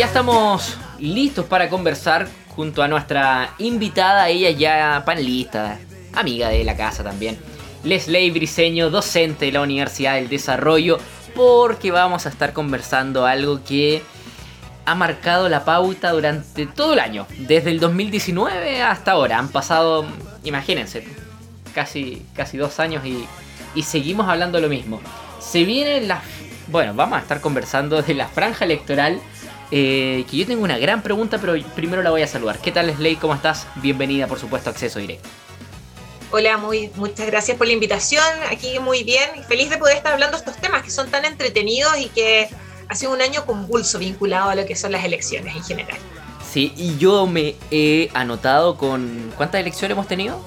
ya estamos listos para conversar junto a nuestra invitada, ella ya panelista, amiga de la casa también, Leslie Briseño, docente de la Universidad del Desarrollo, porque vamos a estar conversando algo que ha marcado la pauta durante todo el año, desde el 2019 hasta ahora. Han pasado, imagínense, casi, casi dos años y, y seguimos hablando lo mismo. Se viene la... Bueno, vamos a estar conversando de la franja electoral eh, que yo tengo una gran pregunta, pero primero la voy a saludar. ¿Qué tal, Slay? ¿Cómo estás? Bienvenida, por supuesto, a Acceso Directo. Hola, muy, muchas gracias por la invitación. Aquí muy bien feliz de poder estar hablando de estos temas que son tan entretenidos y que ha sido un año convulso vinculado a lo que son las elecciones en general. Sí, y yo me he anotado con... ¿Cuántas elecciones hemos tenido?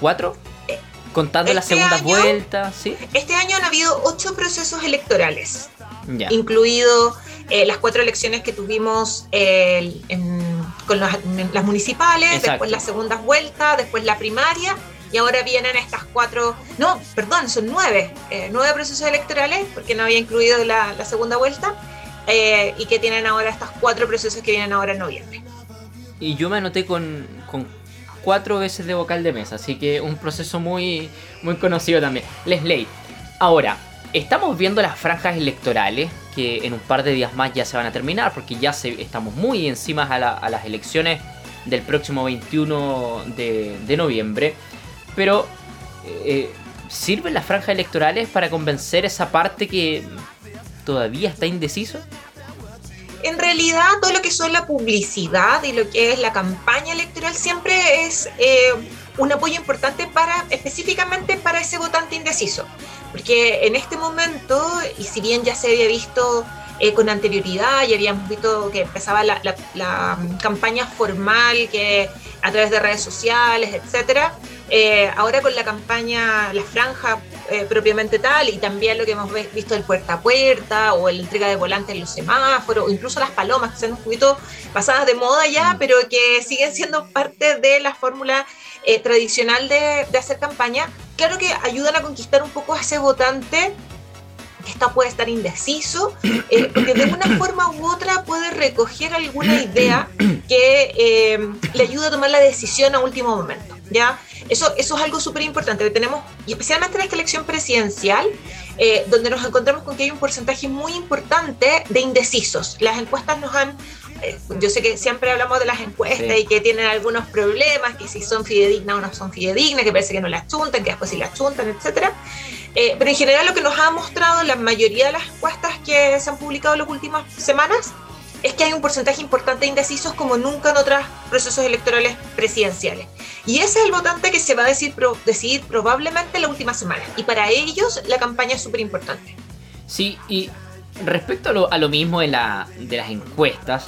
¿Cuatro? Eh, Contando las este segundas vueltas, ¿sí? Este año han habido ocho procesos electorales, ya. incluido eh, las cuatro elecciones que tuvimos eh, con las, municipales, después las segundas vueltas, después la primaria y ahora vienen estas cuatro, no, perdón, son nueve, eh, nueve procesos electorales, porque no había incluido la, segunda vuelta, y que tienen ahora estos cuatro procesos que vienen ahora en noviembre. Y yo me anoté con, con cuatro veces de vocal de mesa, así que un proceso muy, muy conocido también. Leslie, ahora, estamos viendo las franjas electorales que en un par de días más ya se van a terminar porque ya se, estamos muy encima a, las elecciones del próximo 21 de, noviembre. Pero, eh, ¿sirven las franjas electorales para convencer esa parte que todavía está indeciso? En realidad, todo lo que son la publicidad y lo que es la campaña electoral siempre es eh, un apoyo importante para específicamente para ese votante indeciso. Porque en este momento, y si bien ya se había visto eh, con anterioridad y habíamos visto que empezaba la, mm, campaña formal que a través de redes sociales, etcétera, eh, ahora con la campaña, la franja eh, propiamente tal, y también lo que hemos visto del puerta a puerta, o la entrega de volantes en los semáforos, o incluso las palomas, que se han un poquito pasadas de moda ya, mm. pero que siguen siendo parte de la fórmula tradicional de, de hacer campaña, claro que ayudan a conquistar un poco a ese votante que está, puede estar indeciso, eh, porque de una forma u otra puede recoger alguna idea que eh, le ayude a tomar la decisión a último momento. ¿ya? Eso, eso es algo súper importante que tenemos, y especialmente en esta elección presidencial, eh, donde nos encontramos con que hay un porcentaje muy importante de indecisos. Las encuestas nos han eh, yo sé que siempre hablamos de las encuestas y que tienen algunos problemas, que si son fidedignas o no son fidedignas, que parece que no las chuntan, que después sí las chuntan, etc. Eh, pero en general lo que nos ha mostrado la mayoría de las encuestas que se han publicado en las últimas semanas es que hay un porcentaje importante de indecisos como nunca en otros procesos electorales presidenciales. Y ese es el votante que se va a decir, decidir probablemente la última semana. Y para ellos la campaña es súper importante. Sí, y respecto a lo, a lo mismo de, la, de las encuestas,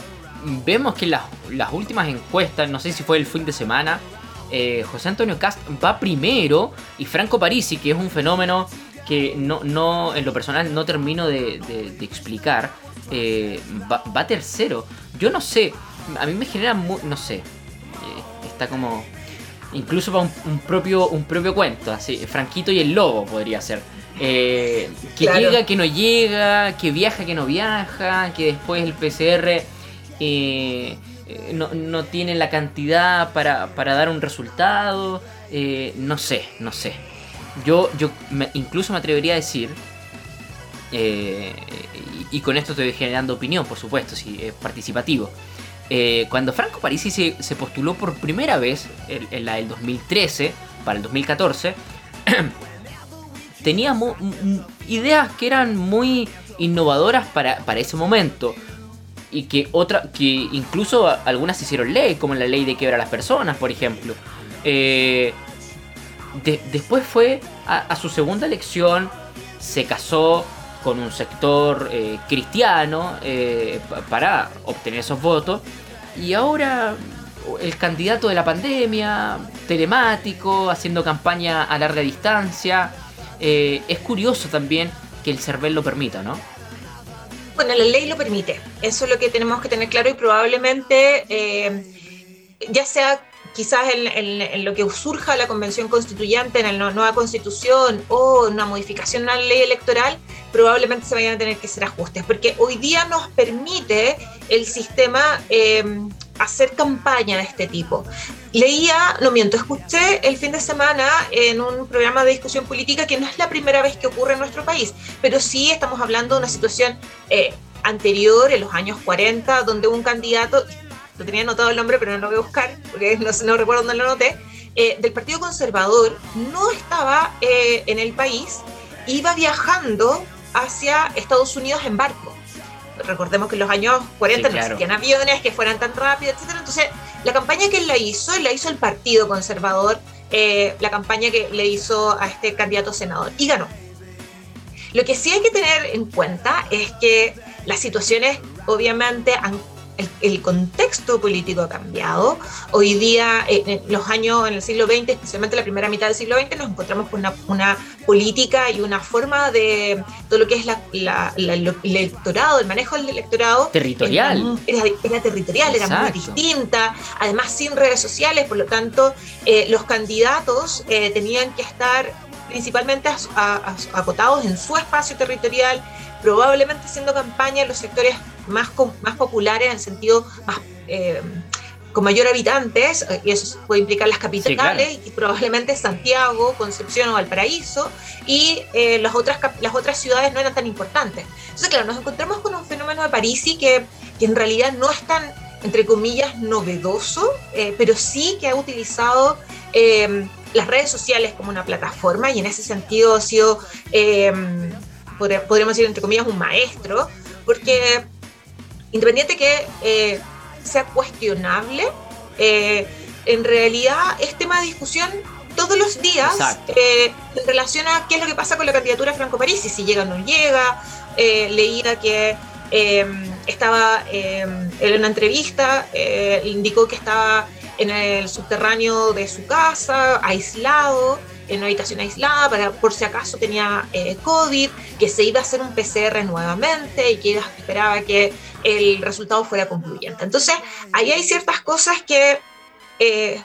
vemos que las, las últimas encuestas, no sé si fue el fin de semana, eh, José Antonio Cast va primero y Franco Parisi, que es un fenómeno que no, no en lo personal no termino de, explicar, eh, va, tercero. Yo no sé, a mí me genera, no sé, eh, está como... Incluso para un, propio, un propio cuento, así, Franquito y el Lobo podría ser. que llega, que no llega, que viaja, que no viaja, que después el PCR eh, no, no, tienen la cantidad para, dar un resultado. Eh, no sé, no sé. Yo, yo incluso me atrevería a decir, eh, y, con esto estoy generando opinión, por supuesto, si es participativo. cuando Franco Parisi se, se, postuló por primera vez en, la del 2013 para el 2014, tenía ideas que eran muy innovadoras para, para ese momento y que otra que incluso algunas hicieron ley como la ley de quiebra a las personas por ejemplo eh, después fue a, su segunda elección se casó con un sector eh, cristiano eh, para obtener esos votos y ahora el candidato de la pandemia telemático haciendo campaña a larga distancia es curioso también que el CERVEL lo permita no bueno, la ley lo permite. Eso es lo que tenemos que tener claro y probablemente, eh, ya sea quizás en, lo que surja la convención constituyente, en la nueva constitución o una modificación a la ley electoral, probablemente se vayan a tener que hacer ajustes, porque hoy día nos permite el sistema eh, hacer campaña de este tipo. Leía, no miento, escuché el fin de semana en un programa de discusión política que no es la primera vez que ocurre en nuestro país, pero sí estamos hablando de una situación eh, anterior, en los años 40, donde un candidato, lo tenía anotado el nombre, pero no lo voy a buscar, porque no, no recuerdo dónde lo anoté, eh, del Partido Conservador no estaba eh, en el país, iba viajando hacia Estados Unidos en barco. Recordemos que en los años 40 no existían aviones que fueran tan rápidos, etc. Entonces, la campaña que él la hizo, la hizo el Partido Conservador, eh, la campaña que le hizo a este candidato senador, y ganó. Lo que sí hay que tener en cuenta es que las situaciones obviamente han el, contexto político ha cambiado. Hoy día, eh, en los años, en el siglo XX, especialmente la primera mitad del siglo XX, nos encontramos con una, política y una forma de todo lo que es la, el electorado, el manejo del electorado. Territorial. Era, territorial, era muy distinta, además sin redes sociales, por lo tanto, eh, los candidatos eh, tenían que estar principalmente acotados en su espacio territorial, probablemente haciendo campaña en los sectores más, más populares, en el sentido más, eh, con mayor habitantes, eh, y eso puede implicar las capitales, y probablemente Santiago, Concepción o Valparaíso, y eh, las, otras, las otras ciudades no eran tan importantes. Entonces, claro, nos encontramos con un fenómeno de París que, que en realidad no es tan, entre comillas, novedoso, pero sí que ha utilizado las redes sociales como una plataforma, y en ese sentido ha sido podríamos decir entre comillas, un maestro, porque independiente que eh, sea cuestionable, eh, en realidad es tema de discusión todos los días eh, en relación a qué es lo que pasa con la candidatura Franco Parisi, si llega o no llega. leía que estaba en una entrevista, indicó que estaba en el subterráneo de su casa, aislado en una habitación aislada para por si acaso tenía eh, COVID, que se iba a hacer un PCR nuevamente y que esperaba que el resultado fuera concluyente. Entonces, ahí hay ciertas cosas que eh,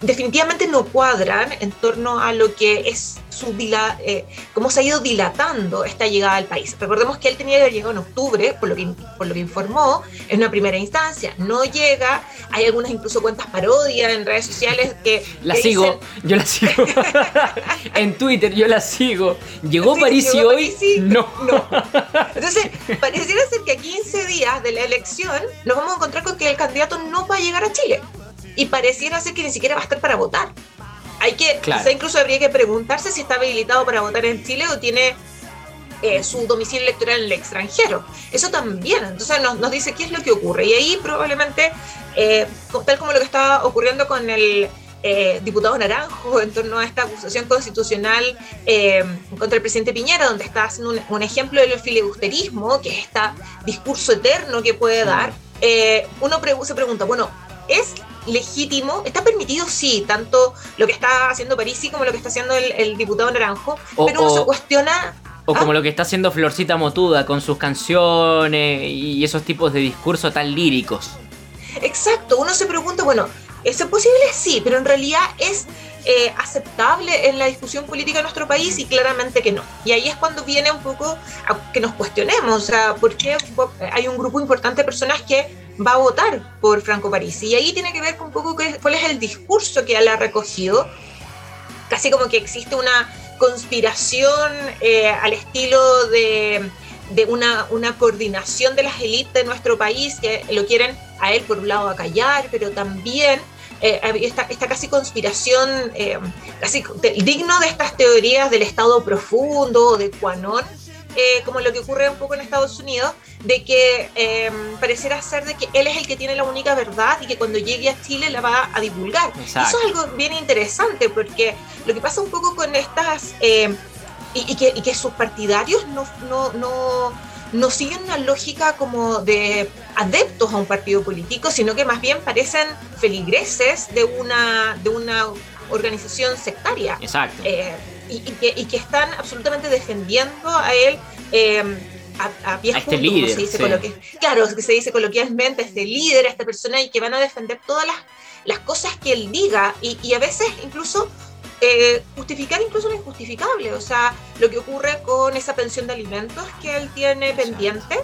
definitivamente no cuadran en torno a lo que es su eh, cómo se ha ido dilatando esta llegada al país. Recordemos que él tenía que haber llegado en octubre, por lo que, por lo que informó, en una primera instancia. No llega, hay algunas incluso cuentas parodias en redes sociales que... La sigo, yo la sigo. en Twitter yo la sigo. ¿Llegó París y hoy? No. no. Entonces, pareciera ser que a 15 días de la elección nos vamos a encontrar con que el candidato no va a llegar a Chile y pareciera ser que ni siquiera va a estar para votar. Hay que, incluso habría que preguntarse si está habilitado para votar en Chile o tiene eh, su domicilio electoral en el extranjero. Eso también, entonces nos, dice qué es lo que ocurre. Y ahí probablemente, eh, tal como lo que está ocurriendo con el eh, diputado Naranjo en torno a esta acusación constitucional contra el presidente Piñera, donde está haciendo un, ejemplo del filibusterismo, que es este discurso eterno que puede dar, uno se pregunta, bueno, ¿es legítimo, está permitido, sí, tanto lo que está haciendo Parisi como lo que está haciendo el, diputado Naranjo, pero uno se cuestiona o como ¿ah? lo que está haciendo Florcita Motuda con sus canciones y esos tipos de discursos tan líricos. Exacto, uno se pregunta, bueno, ¿es posible? Sí, pero en realidad es eh, aceptable en la discusión política de nuestro país y claramente que no. Y ahí es cuando viene un poco a que nos cuestionemos, o sea, ¿por qué hay un grupo importante de personas que va a votar por Franco París. Y ahí tiene que ver con un poco cuál es el discurso que él ha recogido. Casi como que existe una conspiración eh, al estilo de, una, una, coordinación de las élites de nuestro país que lo quieren a él por un lado acallar, pero también eh, esta, esta, casi conspiración, eh, casi digno de estas teorías del estado profundo, de Quanon, eh, como lo que ocurre un poco en Estados Unidos, de que em, pareciera ser de que él es el que tiene la única verdad y que cuando llegue a Chile la va a divulgar. Eso es algo bien interesante porque lo que pasa un poco con estas, em, y, que, sus partidarios no, no, no, no siguen una lógica como de adeptos a un partido político, sino que más bien parecen feligreses de una, de una organización sectaria. Exacto. Eh, y, que, están absolutamente defendiendo a él eh, a, a este líder, se dice claro, que se dice coloquialmente, este líder, esta persona, y que van a defender todas las, las cosas que él diga, y, y a veces incluso eh, justificar incluso lo injustificable, o sea, lo que ocurre con esa pensión de alimentos que él tiene pendiente.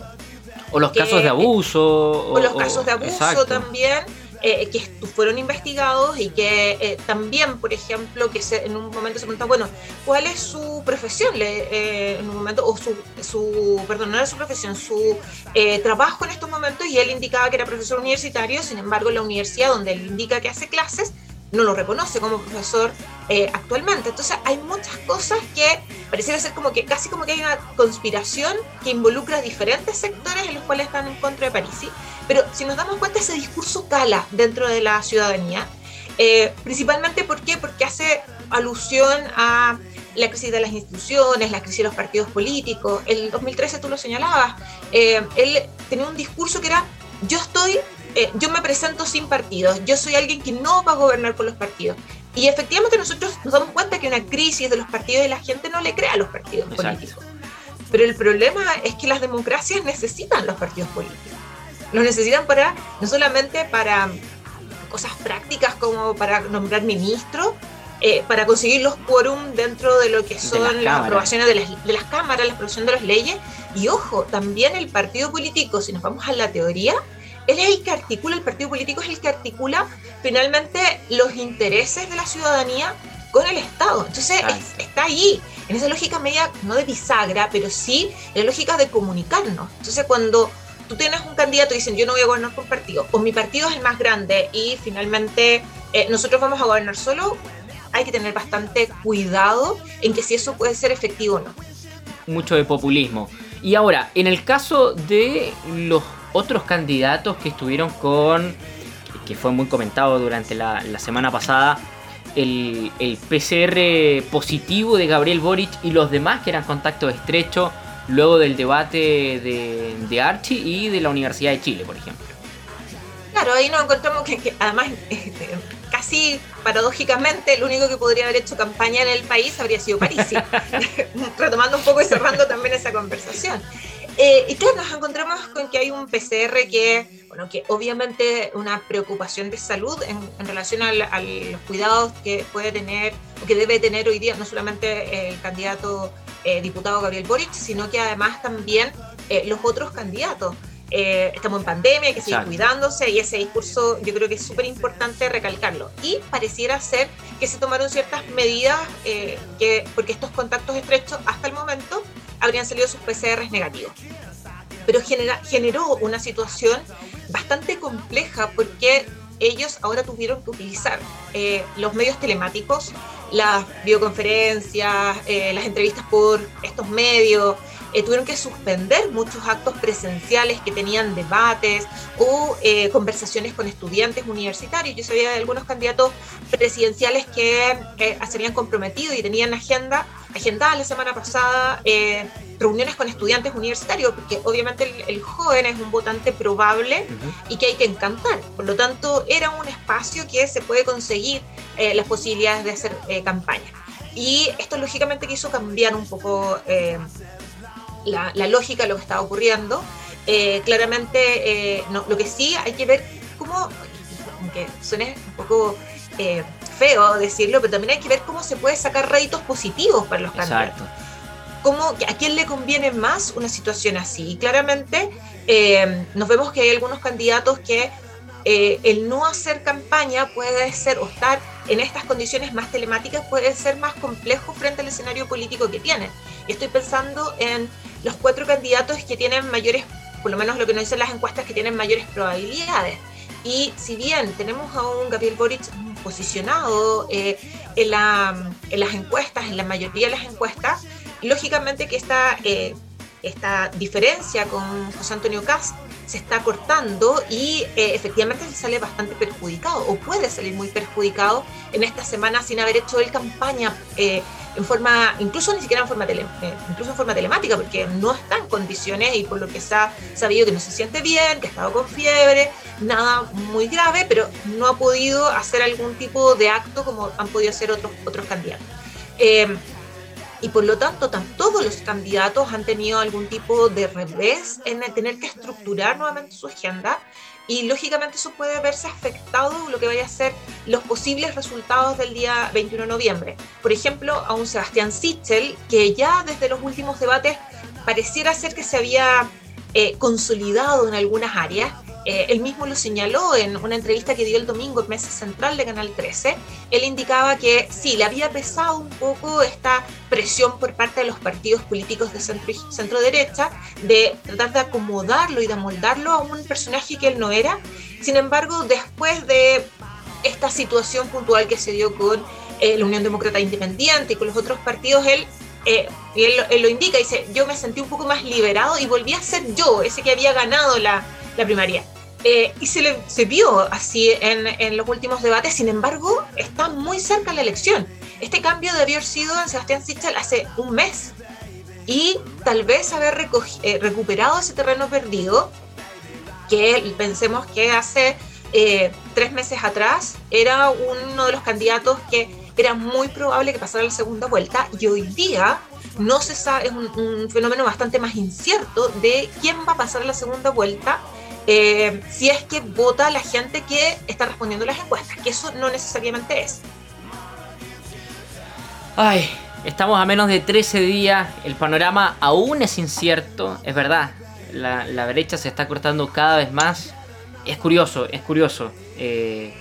O los casos de abuso. O, los casos de abuso también. Eh, que fueron investigados y que eh, también, por ejemplo, que en un momento se pregunta, bueno, ¿cuál es su profesión? Le, en un momento, o su, su, perdón, no era su profesión, su trabajo en estos momentos, y él indicaba que era profesor universitario, sin embargo, la universidad donde él indica que hace clases, no lo reconoce como profesor eh, actualmente. Entonces hay muchas cosas que pareciera ser como que casi como que hay una conspiración que involucra diferentes sectores en los cuales están en contra de París. Pero si nos damos cuenta, ese discurso cala dentro de la ciudadanía. Eh, principalmente ¿por qué? porque hace alusión a la crisis de las instituciones, la crisis de los partidos políticos. El 2013 tú lo señalabas, eh, él tenía un discurso que era yo estoy eh, yo me presento sin partidos, yo soy alguien que no va a gobernar por los partidos. Y efectivamente nosotros nos damos cuenta que una crisis de los partidos y la gente no le crea a los partidos políticos. Pero el problema es que las democracias necesitan los partidos políticos. Los necesitan para, no solamente para cosas prácticas como para nombrar ministros, eh, para conseguir los quórum dentro de lo que son las, aprobaciones de las, de las cámaras, la aprobación de las leyes. Y ojo, también el partido político, si nos vamos a la teoría, él es el que articula, el partido político es el que articula finalmente los intereses de la ciudadanía con el Estado. Entonces está ahí, en esa lógica media, no de bisagra, pero sí en la lógica de comunicarnos. Entonces cuando tú tienes un candidato y dicen yo no voy a gobernar por partido, o mi partido es el más grande y finalmente eh, nosotros vamos a gobernar solo, hay que tener bastante cuidado en que si eso puede ser efectivo o no. Mucho de populismo. Y ahora, en el caso de los otros candidatos que estuvieron con, que fue muy comentado durante la, semana pasada, el, PCR positivo de Gabriel Boric y los demás que eran contacto estrecho luego del debate de, de Archie y de la Universidad de Chile, por ejemplo. Claro, ahí nos encontramos que, además este, casi paradójicamente el único que podría haber hecho campaña en el país habría sido París, retomando un poco y cerrando también esa conversación. Eh, y claro, nos encontramos con que hay un PCR que, bueno, que obviamente una preocupación de salud en, relación a, los cuidados que puede tener que debe tener hoy día no solamente el candidato eh, diputado Gabriel Boric, sino que además también eh, los otros candidatos. Estamos en pandemia, hay que seguir cuidándose y ese discurso yo creo que es súper importante recalcarlo. Y pareciera ser que se tomaron ciertas medidas que, porque estos contactos estrechos hasta el momento habrían salido sus PCRs negativos. Pero genera, generó una situación bastante compleja porque ellos ahora tuvieron que utilizar eh, los medios telemáticos, las videoconferencias, eh, las entrevistas por estos medios, eh, tuvieron que suspender muchos actos presenciales que tenían debates o conversaciones con estudiantes universitarios. Yo sabía de algunos candidatos presidenciales que se habían comprometido y tenían agenda agendada la semana pasada eh, reuniones con estudiantes universitarios, porque obviamente el, joven es un votante probable y que hay que encantar. Por lo tanto, era un espacio que se puede conseguir eh, las posibilidades de hacer eh, campaña. Y esto lógicamente quiso cambiar un poco la, lógica de lo que estaba ocurriendo. claramente, lo que sí hay que ver cómo, aunque suene un poco feo decirlo, pero también hay que ver cómo se puede sacar réditos positivos para los candidatos. Cómo, ¿A quién le conviene más una situación así? Y claramente eh, nos vemos que hay algunos candidatos que eh, el no hacer campaña puede ser, o estar en estas condiciones más telemáticas, puede ser más complejo frente al escenario político que tienen. Estoy pensando en los cuatro candidatos que tienen mayores, por lo menos lo que nos dicen las encuestas, que tienen mayores probabilidades. Y si bien tenemos a un Gabriel Boric posicionado eh, en, las encuestas, en la mayoría de las encuestas, lógicamente que esta, eh, esta diferencia con José Antonio Cast se está cortando y eh, efectivamente se sale bastante perjudicado o puede salir muy perjudicado en esta semana sin haber hecho el campaña en forma, incluso ni siquiera en forma, tele, eh, incluso en forma telemática, porque no está en condiciones y por lo que se ha sabido que no se siente bien, que ha estado con fiebre, nada muy grave, pero no ha podido hacer algún tipo de acto como han podido hacer otros, otros candidatos. Y por lo tanto todos los candidatos han tenido algún tipo de revés en tener que estructurar nuevamente su agenda y lógicamente eso puede verse afectado lo que vaya a ser los posibles resultados del día 21 de noviembre. Por ejemplo, a un Sebastián Sichel, que ya desde los últimos debates pareciera ser que se había eh, consolidado en algunas áreas, eh, él mismo lo señaló en una entrevista que dio el domingo en Mesa Central de Canal 13. Él indicaba que sí, le había pesado un poco esta presión por parte de los partidos políticos de centro, derecha de tratar de acomodarlo y de amoldarlo a un personaje que él no era. Sin embargo, después de esta situación puntual que se dio con eh, la Unión Demócrata Independiente y con los otros partidos, él eh, y él, él, lo indica, dice, yo me sentí un poco más liberado y volví a ser yo, ese que había ganado la, la primaria. Eh, y se, le, se vio así en, en, los últimos debates, sin embargo, está muy cerca la elección. Este cambio debió haber sido en Sebastián Sichel hace un mes y tal vez haber eh, recuperado ese terreno perdido, que pensemos que hace eh, tres meses atrás era uno de los candidatos que era muy probable que pasara la segunda vuelta y hoy día no se sabe, es un, fenómeno bastante más incierto de quién va a pasar la segunda vuelta eh, si es que vota la gente que está respondiendo las encuestas, que eso no necesariamente es. Ay, estamos a menos de 13 días, el panorama aún es incierto, es verdad, la, la brecha se está cortando cada vez más. Es curioso, es curioso. Eh,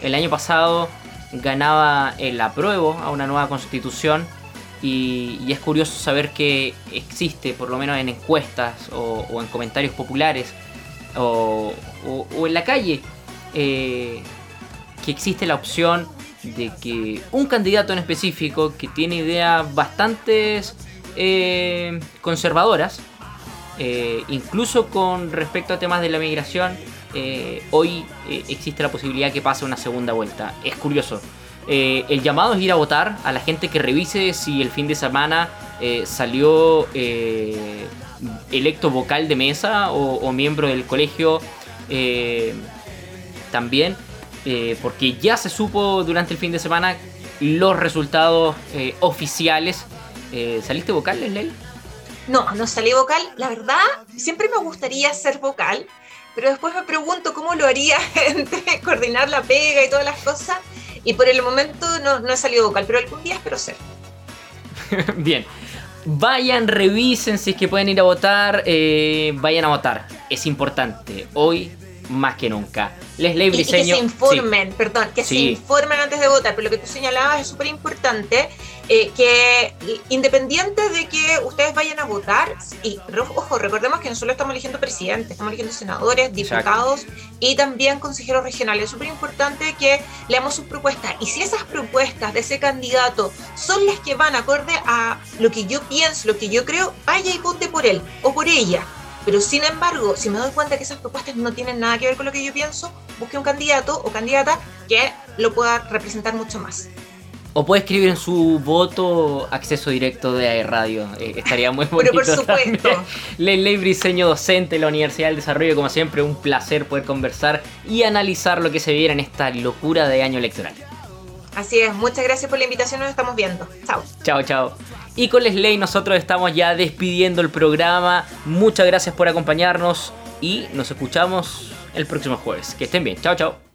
el año pasado ganaba el apruebo a una nueva constitución y, es curioso saber que existe, por lo menos en encuestas o, en comentarios populares, o en la calle, eh, que existe la opción de que un candidato en específico que tiene ideas bastante eh, conservadoras, eh, incluso con respecto a temas de la migración, eh, hoy eh, existe la posibilidad que pase una segunda vuelta. Es curioso. el llamado es ir a votar a la gente que revise si el fin de semana salió electo vocal de mesa o, miembro del colegio eh, también, eh, porque ya se supo durante el fin de semana los resultados eh, oficiales. ¿Saliste vocal, Leslie? No, no salí vocal. La verdad, siempre me gustaría ser vocal, pero después me pregunto cómo lo haría entre coordinar la pega y todas las cosas. Y por el momento no, no he salido vocal, pero algún día espero ser. Bien. Vayan, revisen si es que pueden ir a votar. Eh, vayan a votar. Es importante. Hoy más que nunca. Leslie Briseño. Y, que se informen, sí. perdón, que sí. se informen antes de votar. Pero lo que tú señalabas es súper importante. Eh, que independiente de que ustedes vayan a votar, y ojo, recordemos que nosotros estamos eligiendo presidentes, estamos eligiendo senadores, diputados Exacto. y también consejeros regionales. Es súper importante que leamos sus propuestas. Y si esas propuestas de ese candidato son las que van acorde a lo que yo pienso, lo que yo creo, vaya y vote por él o por ella. Pero sin embargo, si me doy cuenta que esas propuestas no tienen nada que ver con lo que yo pienso, busque un candidato o candidata que lo pueda representar mucho más. O puede escribir en su voto acceso directo de Radio. Eh, estaría muy bonito. Pero por supuesto. Ley Briseño, docente de la Universidad del Desarrollo. Como siempre, un placer poder conversar y analizar lo que se viene en esta locura de año electoral. Así es. Muchas gracias por la invitación. Nos estamos viendo. Chao. Chao, chao. Y con Leslie nosotros estamos ya despidiendo el programa. Muchas gracias por acompañarnos y nos escuchamos el próximo jueves. Que estén bien. Chao, chao.